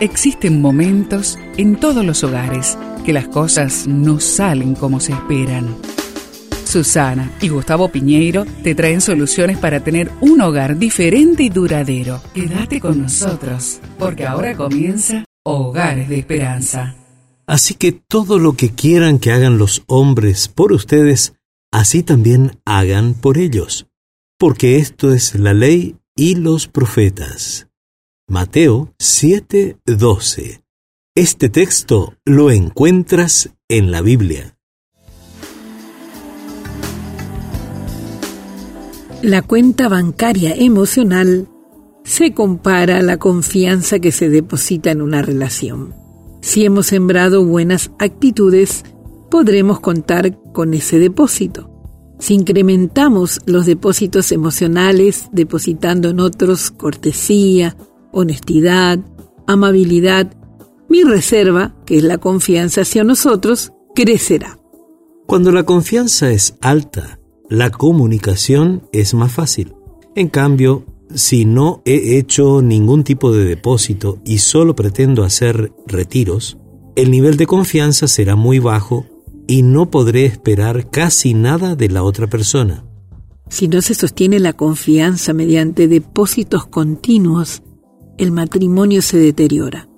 Existen momentos en todos los hogares que las cosas no salen como se esperan. Susana y Gustavo Piñeiro te traen soluciones para tener un hogar diferente y duradero. Quédate con nosotros, porque ahora comienza Hogares de Esperanza. Así que todo lo que quieran que hagan los hombres por ustedes, así también hagan por ellos, porque esto es la ley y los profetas. Mateo 7:12. Este texto lo encuentras en la Biblia. La cuenta bancaria emocional se compara a la confianza que se deposita en una relación. Si hemos sembrado buenas actitudes, podremos contar con ese depósito. Si incrementamos los depósitos emocionales, depositando en otros cortesía, honestidad, amabilidad, mi reserva, que es la confianza hacia nosotros, crecerá. Cuando la confianza es alta, la comunicación es más fácil. En cambio, si no he hecho ningún tipo de depósito y solo pretendo hacer retiros, el nivel de confianza será muy bajo y no podré esperar casi nada de la otra persona. Si no se sostiene la confianza mediante depósitos continuos, el matrimonio se deteriora,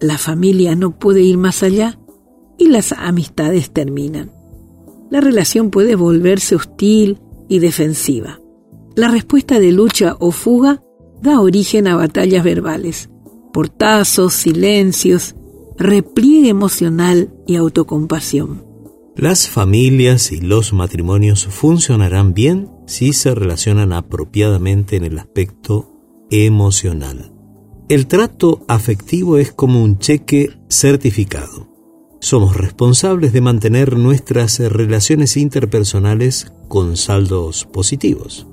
la familia no puede ir más allá y las amistades terminan. La relación puede volverse hostil y defensiva. La respuesta de lucha o fuga da origen a batallas verbales, portazos, silencios, repliegue emocional y autocompasión. Las familias y los matrimonios funcionarán bien si se relacionan apropiadamente en el aspecto emocional. El trato afectivo es como un cheque certificado. Somos responsables de mantener nuestras relaciones interpersonales con saldos positivos.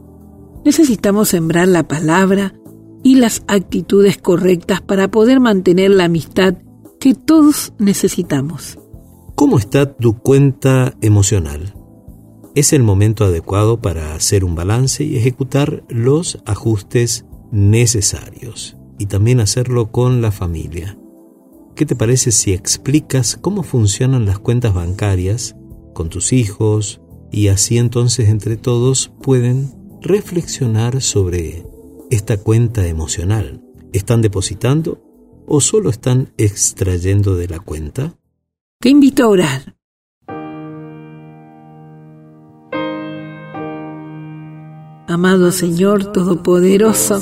Necesitamos sembrar la palabra y las actitudes correctas para poder mantener la amistad que todos necesitamos. ¿Cómo está tu cuenta emocional? Es el momento adecuado para hacer un balance y ejecutar los ajustes necesarios y también hacerlo con la familia. ¿Qué te parece si explicas cómo funcionan las cuentas bancarias con tus hijos y así entonces entre todos pueden reflexionar sobre esta cuenta emocional? ¿Están depositando o solo están extrayendo de la cuenta? Te invito a orar. Amado Señor Todopoderoso,